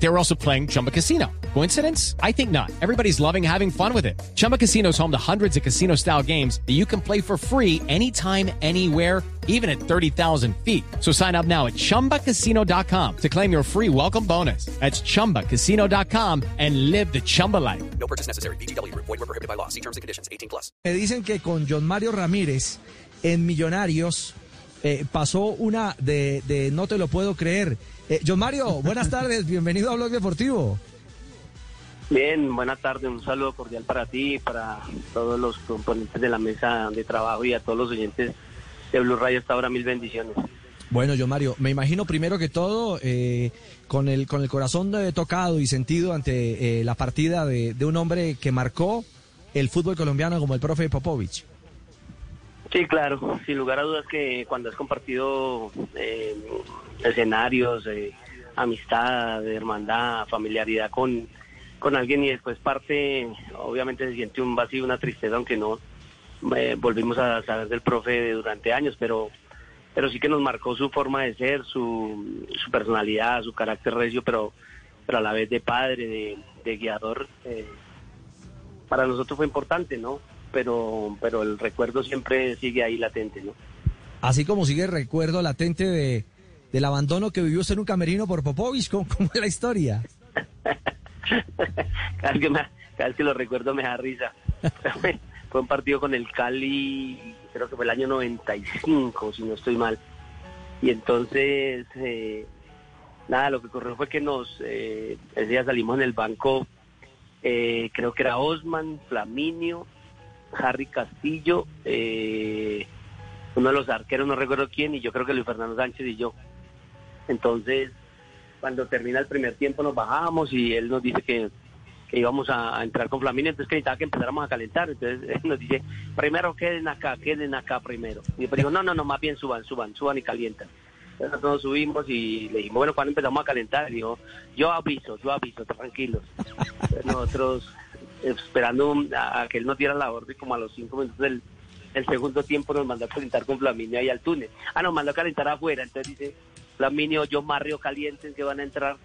They were also playing Chumba Casino. Coincidence? I think not. Everybody's loving having fun with it. Chumba Casino is home to hundreds of casino style games that you can play for free anytime, anywhere, even at 30,000 feet. So sign up now at chumbacasino.com to claim your free welcome bonus. That's chumbacasino.com and live the Chumba life. No purchase necessary. BGW. Void were prohibited by law. See terms and conditions. 18 plus. Me dicen que con John Mario Ramírez en Millonarios eh, pasó una de, de no te lo puedo creer. Eh, John Mario, buenas tardes, bienvenido a Blog Deportivo. Bien, buenas tardes, un saludo cordial para ti, para todos los componentes de la mesa de trabajo y a todos los oyentes de Blue Radio hasta ahora, mil bendiciones. Bueno, John Mario, me imagino primero que todo eh, con el con el corazón eh, tocado y sentido ante eh, la partida de, de un hombre que marcó el fútbol colombiano como el profe Popovich. Sí, claro, sin lugar a dudas que cuando has compartido eh, escenarios, eh, amistad, hermandad, familiaridad con, con alguien y después parte, obviamente se siente un vacío, una tristeza, aunque no eh, volvimos a saber del profe durante años, pero pero sí que nos marcó su forma de ser, su, su personalidad, su carácter recio, pero, pero a la vez de padre, de, de guiador. eh, para nosotros fue importante, ¿no? Pero, pero el recuerdo siempre sigue ahí latente, ¿no? Así como sigue el recuerdo latente de, del abandono que vivió usted en un camerino por Popovich, ¿cómo, cómo es la historia? cada, vez que me- cada vez que lo recuerdo me da risa. Fue un partido con el Cali, creo que fue el año 95, si no estoy mal. Y entonces, eh, nada, lo que ocurrió fue que nos, eh, ese día salimos en el banco, eh, creo que era Osman, Flaminio, Harry Castillo, eh, uno de los arqueros, no recuerdo quién, y yo creo que Luis Fernando Sánchez y yo. Entonces, cuando termina el primer tiempo nos bajamos y él nos dice que, que íbamos a, entrar con Flaminio, entonces que necesitaba que empezáramos a calentar. Entonces él nos dice, primero queden acá, queden acá primero. Y yo digo, no, no, no, más bien suban, suban, suban y calientan. Entonces nosotros nos subimos y le dijimos, bueno, ¿cuándo empezamos a calentar? Yo aviso, yo aviso, tranquilos. Nosotros esperando a, que él nos diera la orden como a los cinco minutos del, segundo tiempo nos mandó a calentar con Flaminio ahí al túnel. Ah, nos mandó a calentar afuera, entonces dice, Flaminio, yo Mario calientes que van a entrar.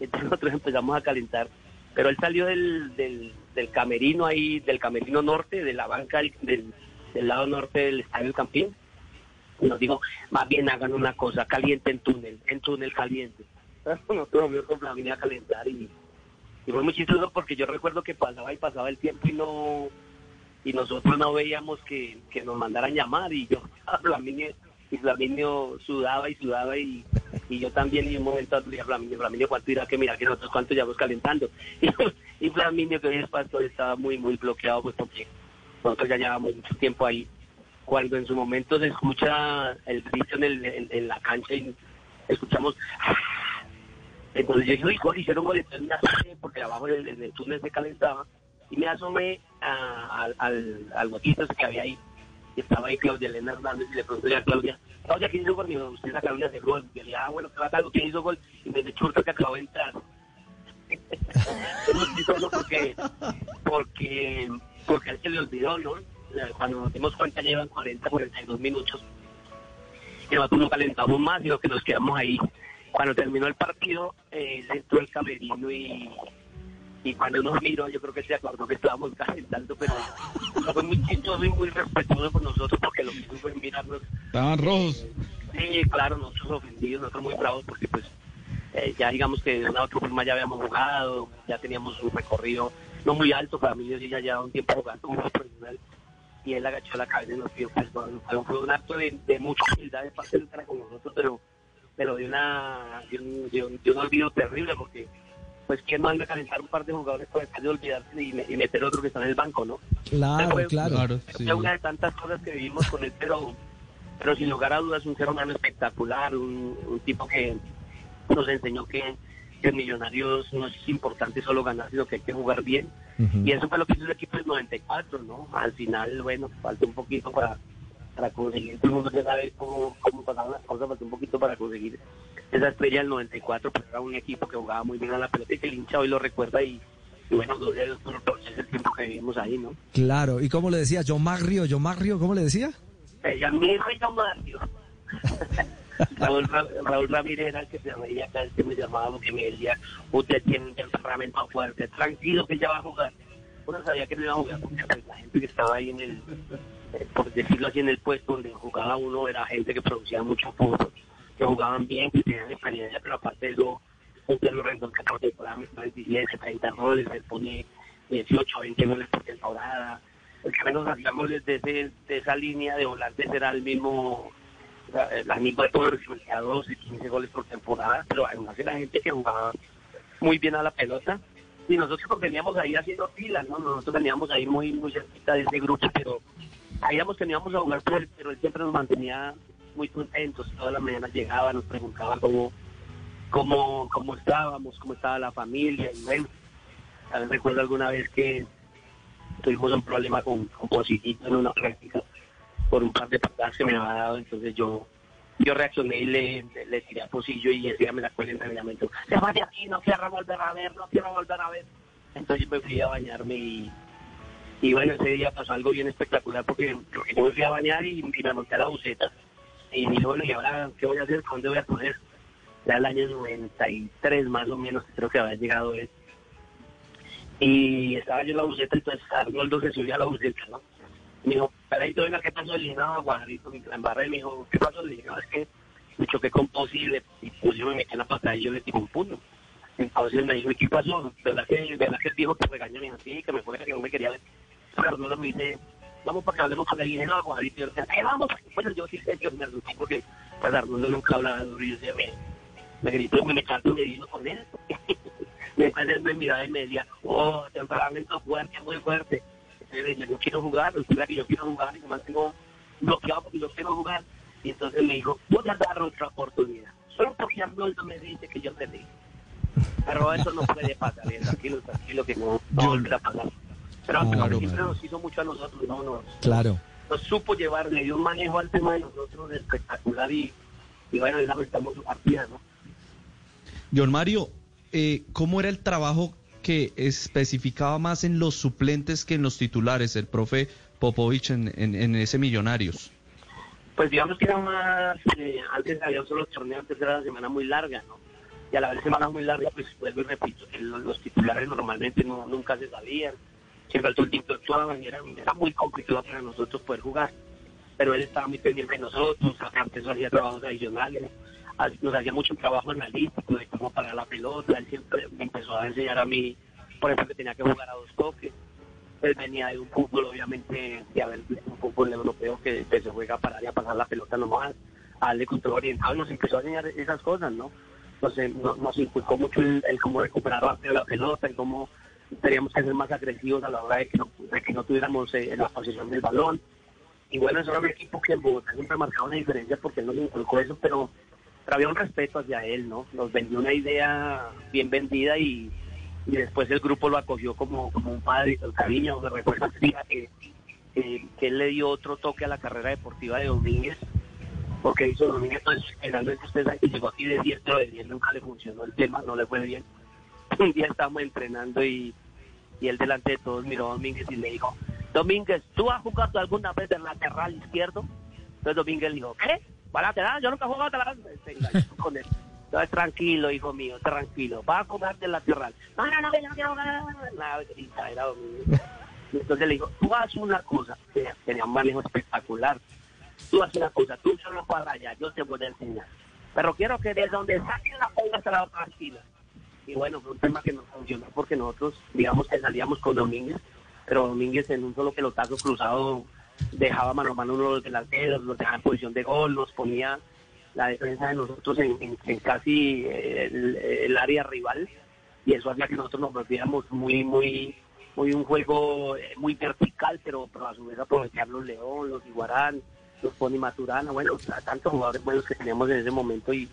Entonces nosotros empezamos a calentar. Pero él salió del, del, del camerino ahí, del camerino norte, de la banca del, del, lado norte del estadio Campín. Y nos dijo, más bien hagan una cosa, caliente en túnel, en túnel caliente. Nosotros fuimos con Flaminio a calentar y, y fue muy chistoso porque yo recuerdo que pasaba y pasaba el tiempo y no y nosotros no veíamos que, que nos mandaran llamar y yo Flaminio y Flaminio sudaba y sudaba y, y yo también y un momento dije Flaminio, Flaminio cuánto irá que mira que nosotros cuánto llevamos calentando y, y Flaminio que hoy es pastor estaba muy muy bloqueado pues porque nosotros ya llevamos mucho tiempo ahí. Cuando en su momento se escucha el grito en, el, en, en la cancha y escuchamos entonces yo dije, gol, hicieron gol, entonces me asomé, porque abajo en el, el túnel se calentaba, y me asomé a- al, al, que había ahí. Y estaba ahí Claudia Elena Hernández y le pregunté a Claudia, Claudia, ¿quién hizo gol? Y me dijo, usted la Claudia de gol. Y yo le dije, ah, bueno, ¿qué va a ¿Quién hizo gol? Y me dice, Churta que acabó de entrar. porque, porque, porque él se le olvidó, ¿no? Cuando nos dimos cuenta llevan 40, 42 minutos y nosotros no calentamos más, sino que nos quedamos ahí. Cuando terminó el partido, eh, él entró el camerino y, y cuando nos miró, yo creo que se acordó que estábamos calentando, pero fue muy chistoso y muy respetuoso por nosotros porque lo que hizo fue mirarnos. Estaban rojos. Sí, claro, nosotros ofendidos, nosotros muy bravos porque pues eh, ya digamos que de una u otra forma ya habíamos jugado, ya teníamos un recorrido no muy alto, para mí sí ya llevaba un tiempo jugando como profesional y él agachó la cabeza y nos pidió perdón. Fue- un acto de, de mucha humildad de parte de con nosotros, pero pero de una de un, de un, de un olvido terrible porque pues quién manda a calentar un par de jugadores para después de olvidarse y, me- y meter otro que está en el banco, ¿no? Claro, Fue- claro. Claro, sí. Fue una de tantas cosas que vivimos con él, pero, pero sin lugar a dudas un ser humano espectacular, un, un tipo que nos enseñó que, que Millonarios no es importante solo ganar, sino que hay que jugar bien. Y eso fue lo que hizo el equipo del 94, ¿no? Al final, bueno, falta un poquito para, para conseguir, todo el mundo ya sabe cómo, cómo pasaban las cosas, falta un poquito para conseguir esa estrella del 94, pero era un equipo que jugaba muy bien a la pelota y que el hincha hoy lo recuerda y, y bueno, es el tiempo que vivimos ahí, ¿no? Claro, ¿y cómo le decía? Yo Magrio, yo Magrio, ¿cómo le decía? Ella mi hijo yo Mario. Raúl, Ra- Raúl Ramírez era el que se reía cada vez que me llamaba porque me decía, usted tiene un temperamento fuerte, tranquilo que ya va a jugar. Uno sabía que no iba a jugar porque pues, la gente que estaba ahí en el, eh, por decirlo así, en el puesto donde jugaba uno era gente que producía mucho fútbol, que jugaban bien, que tenían experiencia, pero aparte de eso, un Pedro Rendón que temporada me pone 10, 30 goles, me pone 18, 20 goles por temporada. El que menos hacíamos desde ese, de esa línea de volantes era el mismo la, la misma de a 12, 15 goles por temporada, pero además era gente que jugaba muy bien a la pelota y nosotros pues veníamos ahí haciendo filas, ¿no? Nosotros veníamos ahí muy muy cerquita de ese grupo, pero sabíamos que no íbamos a jugar por él, pero él siempre nos mantenía muy contentos, todas las mañanas llegaba, nos preguntaba cómo, cómo, cómo estábamos, cómo estaba la familia, y bueno, también recuerdo alguna vez que tuvimos un problema con, con Positito en una práctica por un par de patadas que me había dado, entonces yo yo reaccioné y le, le, le tiré a Posillo y enseguida me la cuelga en entrenamiento. Se va de aquí, no quiero volver a ver, no quiero volver a ver. Entonces me fui a bañarme y, y bueno, ese día pasó algo bien espectacular porque yo me fui a bañar y, me monté a la buceta. Y dije, bueno, ¿y ahora qué voy a hacer? ¿Dónde voy a poner? Era el año 93 más o menos, creo que había llegado él. Y estaba yo en la buceta, entonces Arnoldo se subió a la buceta, ¿no? Me dijo, Peladito, venga, ¿qué pasó? Le dije, no, Guajarito, la embarré. Me dijo, ¿qué pasó? Le dije, no, es que me choqué con posible y pues yo me metí en la patada y yo le tiré un puño. Entonces me dijo, ¿y qué pasó? ¿Verdad que, verdad que él dijo que regañó? Me dijo, sí, que me fue, que no me quería ver. Pero no me dice, vamos para que hablemos con dije, no, Guajarito. Y yo dije, "Eh, vamos. Bueno, yo sí sé que me asusté porque pues Arnoldo nunca hablaba duro y yo decía, me, me gritó, me echó me dijo con él. Después él me miraba y me decía, oh, temperamento fuerte, muy fuerte. Entonces decía, yo quiero jugar, resulta que yo quiero jugar y me mantengo bloqueado porque yo quiero jugar. Y entonces me dijo, voy a dar otra oportunidad. Solo porque Arnoldo me dice que yo te digo. Pero eso no puede pasar, tranquilo, tranquilo, que no, no volverá a pasar. Pero Claro, pero siempre claro. nos hizo mucho a nosotros, ¿no? Nos, Claro. nos supo llevar, le dio un manejo al tema de nosotros espectacular y, y bueno, ahí lamentamos su partida, ¿no? John Mario, eh, ¿cómo era el trabajo que especificaba más en los suplentes que en los titulares, el profe Popovich en, en- en ese Millonarios? Pues digamos que era más, eh, antes había solo torneos, antes era la semana muy larga, ¿no? Y a la vez semana muy larga, pues vuelvo y repito, los, los titulares normalmente no, nunca se sabían, siempre el último actuaban y era, era muy complicado para nosotros poder jugar. Pero él estaba muy pendiente de nosotros, aparte eso hacía trabajos adicionales, nos hacía mucho trabajo analítico de cómo parar la pelota, él siempre me empezó a enseñar a mí, por ejemplo, que tenía que jugar a dos toques, él venía de un fútbol, obviamente, de haber un fútbol europeo que se juega a parar y a pasar la pelota nomás, a darle control orientado, nos empezó a enseñar esas cosas, ¿no? Entonces nos, nos inculcó mucho el, el cómo recuperar rápido la pelota, el cómo teníamos que ser más agresivos a la hora de que no, de que no tuviéramos eh, la posición del balón. Y bueno, eso era un equipo que en Bogotá siempre marcaba una diferencia porque él nos inculcó eso, pero, pero había un respeto hacia él, ¿no? Nos vendió una idea bien vendida y, y después el grupo lo acogió como, como un padre con cariño. Me día que, que, que él le dio otro toque a la carrera deportiva de Domínguez, porque hizo Domínguez, pues generalmente usted que llegó aquí de 10, pero de 10 nunca le funcionó el tema, no le fue bien. Un día estábamos entrenando y, y él delante de todos miró a Domínguez y le dijo, Domínguez, ¿tú has jugado alguna vez del lateral izquierdo? Entonces Domínguez le dijo, ¿qué? ¿Para lateral? Yo nunca he jugado lateral. Con él. Entonces, tranquilo, hijo mío, tranquilo. Va a jugar del lateral. No, no, no, yo no quiero. Y Entonces le dijo, tú haz una cosa. Tenía un manejo espectacular. Tú haz una cosa, tú solo para allá, yo te voy a enseñar. Pero quiero que de donde saques la pongas a la otra esquina. Y bueno, fue un tema que nos funcionó porque nosotros, digamos que salíamos con Domínguez, pero Domínguez en un solo pelotazo cruzado dejaba mano a mano uno de los delanteros, nos dejaba en posición de gol, nos ponía la defensa de nosotros en, casi eh, el, el área rival. Y eso hacía que nosotros nos volviéramos muy, muy, muy un juego eh, muy vertical, pero, pero a su vez aprovechar los León, los Iguarán, los Pony Maturana, bueno, tantos jugadores buenos que teníamos en ese momento y,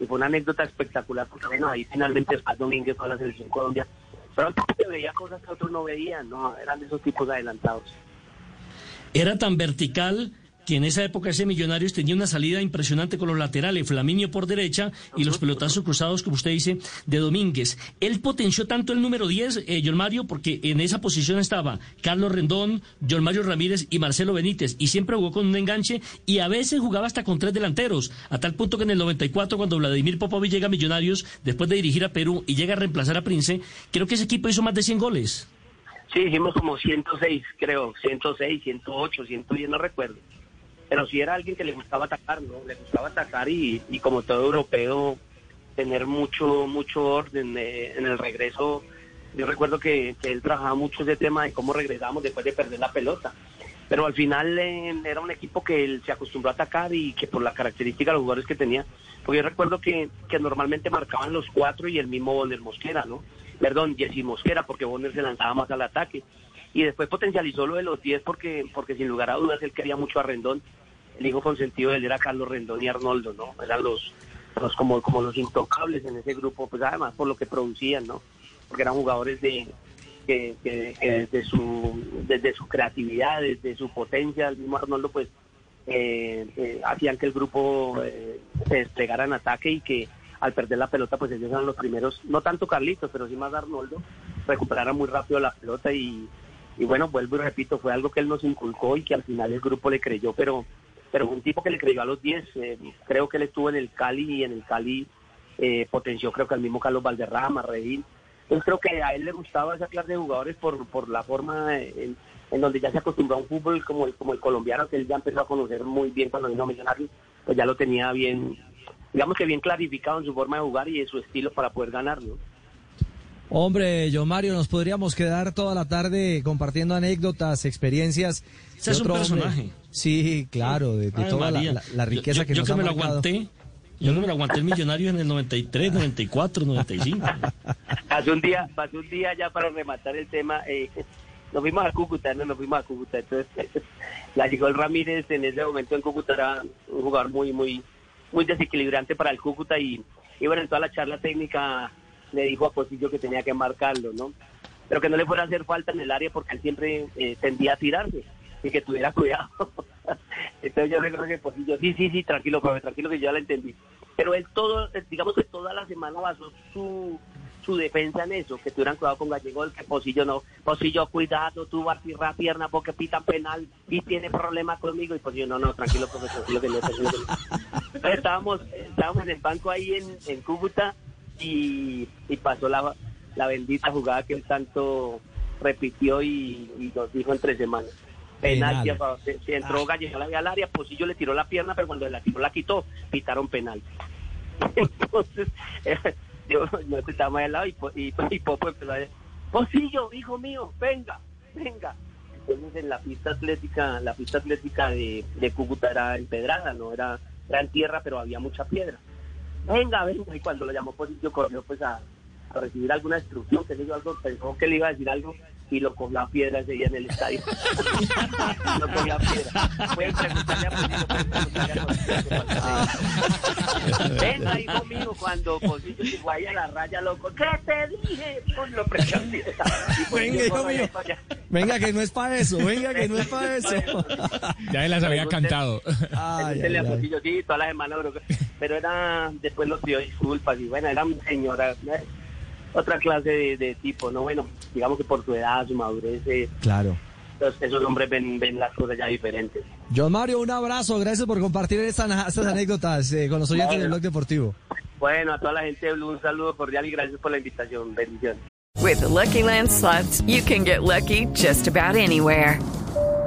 y fue una anécdota espectacular porque bueno, ahí finalmente Paz Domínguez fue a la selección Colombia, pero que veía cosas que otros no veían, no, eran de esos tipos adelantados. Era tan vertical que en esa época ese Millonarios tenía una salida impresionante con los laterales, Flaminio por derecha y los pelotazos cruzados, como usted dice, de Domínguez. Él potenció tanto el número 10, eh, porque en esa posición estaba Carlos Rendón, John Mario Ramírez y Marcelo Benítez, y siempre jugó con un enganche y a veces jugaba hasta con tres delanteros, a tal punto que en el 94, cuando Vladimir Popovic llega a Millonarios, después de dirigir a Perú y llega a reemplazar a Prince, creo que ese equipo hizo más de 100 goles. Sí, hicimos como 106, creo, 106, 108, 110, no recuerdo. Pero sí era alguien que le gustaba atacar, ¿no? Le gustaba atacar y, y como todo europeo, tener mucho, mucho orden eh, en el regreso. Yo recuerdo que, que él trabajaba mucho ese tema de cómo regresamos después de perder la pelota. Pero al final eh, era un equipo que él se acostumbró a atacar y que por la característica de los jugadores que tenía, porque yo recuerdo que, que normalmente marcaban los cuatro y el mismo Bonner Mosquera, ¿no? Perdón, Jessy Mosquera, porque Bonner se lanzaba más al ataque. Y después potencializó lo de los 10 porque, porque sin lugar a dudas él quería mucho a Rendón. El hijo consentido de él era Carlos Rendón y Arnoldo, ¿no? Eran los, los como, como los intocables en ese grupo, pues además por lo que producían, ¿no? Porque eran jugadores de, que, que, desde su desde su creatividad, desde su potencia, el mismo Arnoldo pues eh, eh, hacían que el grupo eh, se desplegara en ataque y que al perder la pelota pues ellos eran los primeros, no tanto Carlitos, pero sí más Arnoldo, recuperara muy rápido la pelota y bueno, vuelvo y repito, fue algo que él nos inculcó y que al final el grupo le creyó, pero pero un tipo que le creyó a los 10, eh, creo que él estuvo en el Cali y en el Cali eh, potenció creo que al mismo Carlos Valderrama, Redín, entonces creo que a él le gustaba esa clase de jugadores por, por la forma en, en donde ya se acostumbró a un fútbol como el, como el colombiano, que él ya empezó a conocer muy bien cuando vino a Millonarios, pues ya lo tenía bien, digamos que bien clarificado en su forma de jugar y en su estilo para poder ganarlo. Hombre, yo Mario, nos podríamos quedar toda la tarde compartiendo anécdotas, experiencias. Ese es un hombre. personaje. Sí, claro, de, de Ay, toda la, la- la riqueza yo, que yo nos que ha me lo aguanté, yo que me lo aguanté el millonario en el 93, 94, 95. Hace un día, pasó un día ya para rematar el tema, eh, nos fuimos a Cúcuta, no nos fuimos a Cúcuta, entonces la llegó el Ramírez en ese momento en Cúcuta era un jugador muy, muy, muy desequilibrante para el Cúcuta y, y bueno, en toda la charla técnica le dijo a Posillo que tenía que marcarlo, ¿no? Pero que no le fuera a hacer falta en el área porque él siempre eh, tendía a tirarse y que tuviera cuidado. Entonces yo recuerdo que Posillo, sí, sí, sí, tranquilo, profe, tranquilo que yo ya lo entendí. Pero él todo, eh, digamos que toda la semana basó su, su defensa en eso, que tuvieran cuidado con Gallego, que Posillo no, Posillo cuidado, tú vas a tirar la pierna porque pitan penal y tiene problemas conmigo, y Posillo no, no, tranquilo, profe, tranquilo que no, tranquilo que no. Estábamos, estábamos en el banco ahí en, en Cúcuta y, y pasó la, la bendita jugada que él tanto repitió y, y nos dijo entre semanas. Penal, Penal. se, se entró Gallego al área, Posillo le tiró la pierna, pero cuando la tiró la quitó, pitaron penal. Entonces, eh, yo no estaba más al lado y, y, y Popo empezó a decir, Pocillo, hijo mío, venga, venga. Entonces en la pista atlética, la pista atlética de, de Cúcuta era empedrada, no era, era en tierra, pero había mucha piedra. Venga, venga, y cuando lo llamó Pocillo corrió pues a, a recibir alguna instrucción, que sé yo, algo, pensó que le iba a decir algo y lo cogió a piedra ese día en el estadio. lo cogió a piedra. Pueden preguntarle a Pocillo, pueden preguntarle a. Venga, hijo mío, cuando Pocillo llegó ahí a la raya, loco, ¿qué te dije? Pues lo prestó Venga, hijo mío. Venga, que no es para eso, venga, que no es para eso. Ya él las había cantado. Ay, ay, a ay. Sí, toda la semana, bro. Pero era, después los pidió disculpas y bueno, era señora, otra clase de, de tipo, ¿no? Bueno, digamos que por su edad, su madurez, eh, Claro. los- esos hombres ven, ven las cosas ya diferentes. John Mario, un abrazo, gracias por compartir estas, estas anécdotas eh, con los oyentes del Blog Deportivo. Bueno, a toda la gente de Blue, un saludo cordial y gracias por la invitación. Bendiciones. With the Lucky Land slots, you can get lucky just about anywhere.